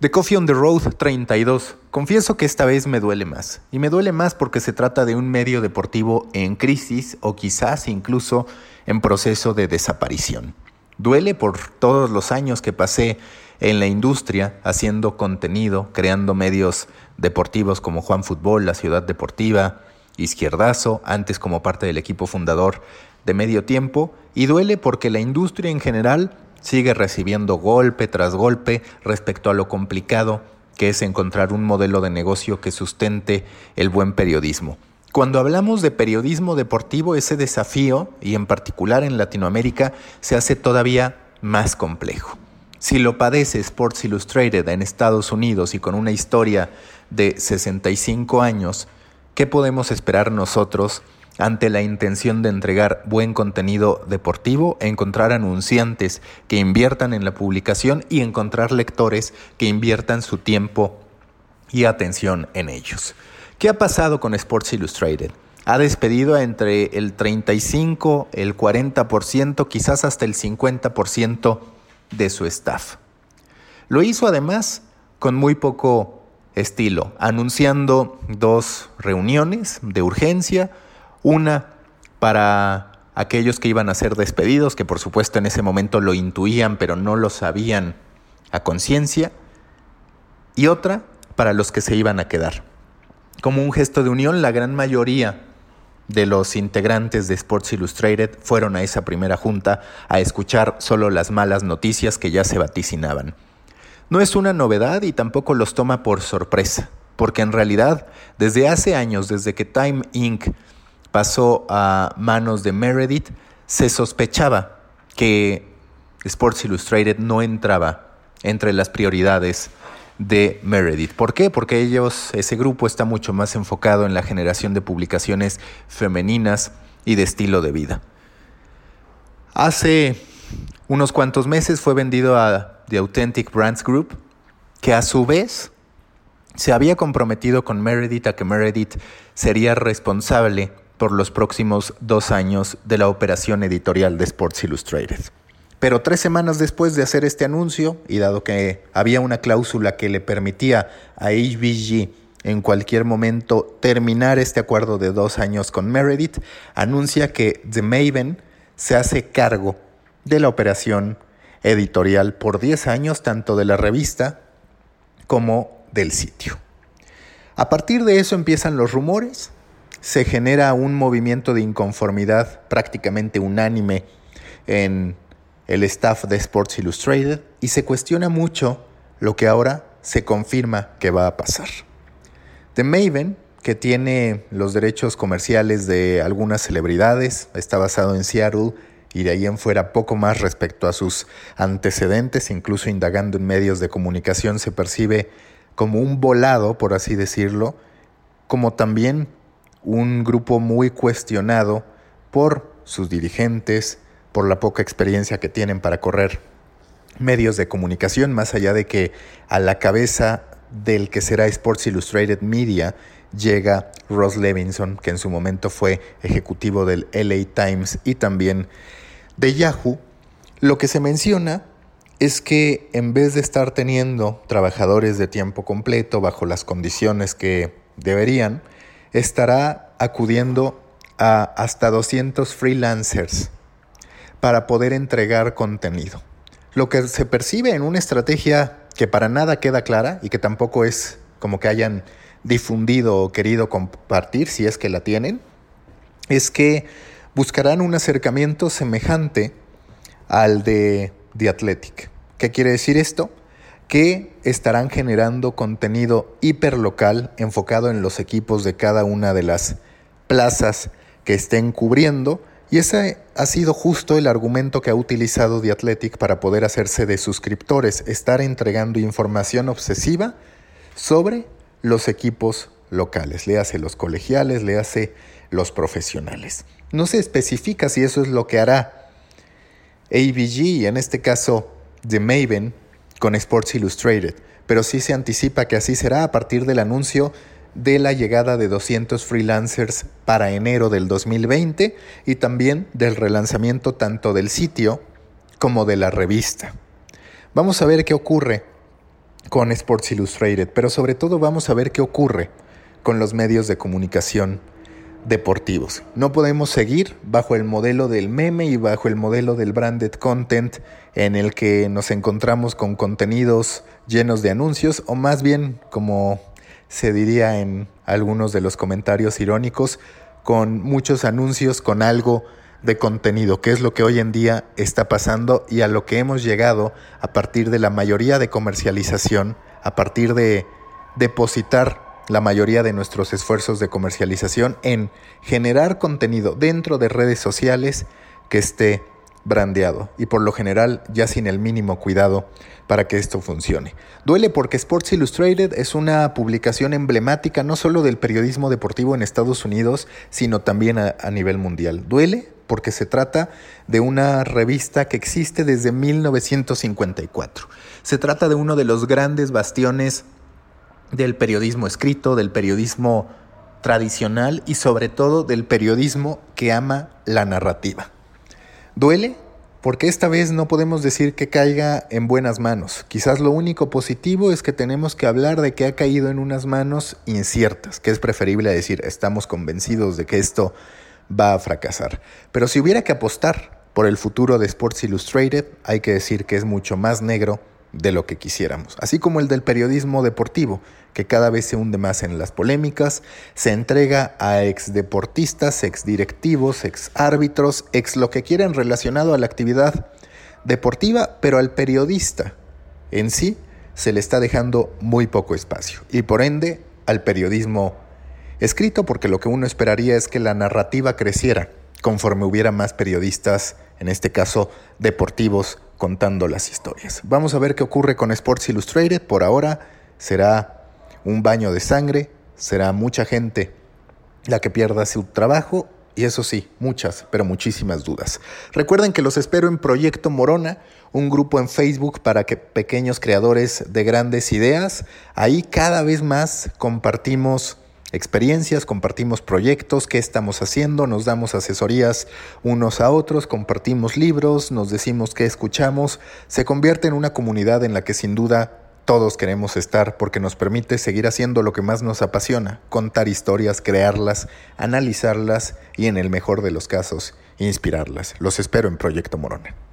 The Coffee on the Road 32. Confieso que esta vez me duele más. Y me duele más porque se trata de un medio deportivo en crisis o quizás incluso en proceso de desaparición. Duele por todos los años que pasé en la industria haciendo contenido, creando medios deportivos como Juan Fútbol, La Ciudad Deportiva, Izquierdazo, antes como parte del equipo fundador de Medio Tiempo, y duele porque la industria en general sigue recibiendo golpe tras golpe respecto a lo complicado que es encontrar un modelo de negocio que sustente el buen periodismo. Cuando hablamos de periodismo deportivo, ese desafío, y en particular en Latinoamérica, se hace todavía más complejo. Si lo padece Sports Illustrated en Estados Unidos y con una historia de 65 años, ¿qué podemos esperar nosotros ante la intención de entregar buen contenido deportivo, encontrar anunciantes que inviertan en la publicación y encontrar lectores que inviertan su tiempo y atención en ellos. ¿Qué ha pasado con Sports Illustrated? Ha despedido entre el 35, el 40%, quizás hasta el 50% de su staff. Lo hizo además con muy poco estilo, anunciando dos reuniones de urgencia, una para aquellos que iban a ser despedidos, que por supuesto en ese momento lo intuían, pero no lo sabían a conciencia. Y otra para los que se iban a quedar. Como un gesto de unión, la gran mayoría de los integrantes de Sports Illustrated fueron a esa primera junta a escuchar solo las malas noticias que ya se vaticinaban. No es una novedad y tampoco los toma por sorpresa, porque en realidad desde hace años, desde que Time Inc pasó a manos de Meredith, se sospechaba que Sports Illustrated no entraba entre las prioridades de Meredith. ¿Por qué? Porque ellos, ese grupo está mucho más enfocado en la generación de publicaciones femeninas y de estilo de vida. Hace unos cuantos meses fue vendido a The Authentic Brands Group, que a su vez se había comprometido con Meredith a que Meredith sería responsable por los próximos dos años de la operación editorial de Sports Illustrated. Pero tres semanas después de hacer este anuncio, y dado que había una cláusula que le permitía a HBG en cualquier momento terminar este acuerdo de dos años con Meredith, anuncia que The Maven se hace cargo de la operación editorial por 10 años, tanto de la revista como del sitio. A partir de eso empiezan los rumores, se genera un movimiento de inconformidad prácticamente unánime en el staff de Sports Illustrated y se cuestiona mucho lo que ahora se confirma que va a pasar. The Maven, que tiene los derechos comerciales de algunas celebridades, está basado en Seattle y de ahí en fuera poco más respecto a sus antecedentes, incluso indagando en medios de comunicación se percibe como un volado, por así decirlo, como también un grupo muy cuestionado por sus dirigentes, por la poca experiencia que tienen para correr medios de comunicación, más allá de que a la cabeza del que será Sports Illustrated Media llega Ross Levinson, que en su momento fue ejecutivo del LA Times y también de Yahoo. Lo que se menciona es que en vez de estar teniendo trabajadores de tiempo completo bajo las condiciones que deberían, estará acudiendo a hasta 200 freelancers para poder entregar contenido. Lo que se percibe en una estrategia que para nada queda clara y que tampoco es como que hayan difundido o querido compartir, si es que la tienen, es que buscarán un acercamiento semejante al de The Athletic. ¿Qué quiere decir esto? Que estarán generando contenido hiperlocal enfocado en los equipos de cada una de las plazas que estén cubriendo. Y ese ha sido justo el argumento que ha utilizado The Athletic para poder hacerse de suscriptores, estar entregando información obsesiva sobre los equipos locales, le hace los colegiales, le hace los profesionales. No se especifica si eso es lo que hará ABG, en este caso The Maven, con Sports Illustrated, pero sí se anticipa que así será a partir del anuncio de la llegada de 200 freelancers para enero del 2020 y también del relanzamiento tanto del sitio como de la revista. Vamos a ver qué ocurre con Sports Illustrated, pero sobre todo vamos a ver qué ocurre con los medios de comunicación deportivos. No podemos seguir bajo el modelo del meme y bajo el modelo del branded content en el que nos encontramos con contenidos llenos de anuncios o más bien como se diría en algunos de los comentarios irónicos con muchos anuncios con algo de contenido, que es lo que hoy en día está pasando y a lo que hemos llegado a partir de la mayoría de comercialización, a partir de depositar la mayoría de nuestros esfuerzos de comercialización en generar contenido dentro de redes sociales que esté brandeado y por lo general ya sin el mínimo cuidado para que esto funcione. Duele porque Sports Illustrated es una publicación emblemática no solo del periodismo deportivo en Estados Unidos, sino también a, a nivel mundial. Duele porque se trata de una revista que existe desde 1954. Se trata de uno de los grandes bastiones del periodismo escrito, del periodismo tradicional y sobre todo del periodismo que ama la narrativa. Duele porque esta vez no podemos decir que caiga en buenas manos. Quizás lo único positivo es que tenemos que hablar de que ha caído en unas manos inciertas, que es preferible decir estamos convencidos de que esto va a fracasar. Pero si hubiera que apostar por el futuro de Sports Illustrated, hay que decir que es mucho más negro de lo que quisiéramos, así como el del periodismo deportivo, que cada vez se hunde más en las polémicas, se entrega a ex deportistas, ex directivos, ex árbitros, ex lo que quieran relacionado a la actividad deportiva, pero al periodista en sí se le está dejando muy poco espacio y por ende al periodismo escrito, porque lo que uno esperaría es que la narrativa creciera conforme hubiera más periodistas, en este caso deportivos, contando las historias. Vamos a ver qué ocurre con Sports Illustrated. Por ahora será un baño de sangre, será mucha gente la que pierda su trabajo y eso sí, muchas, pero muchísimas dudas. Recuerden que los espero en Proyecto Morona, un grupo en Facebook para que pequeños creadores de grandes ideas, ahí cada vez más compartimos experiencias, compartimos proyectos, qué estamos haciendo, nos damos asesorías unos a otros, compartimos libros, nos decimos qué escuchamos, se convierte en una comunidad en la que sin duda todos queremos estar porque nos permite seguir haciendo lo que más nos apasiona, contar historias, crearlas, analizarlas y en el mejor de los casos, inspirarlas. Los espero en Proyecto Morona.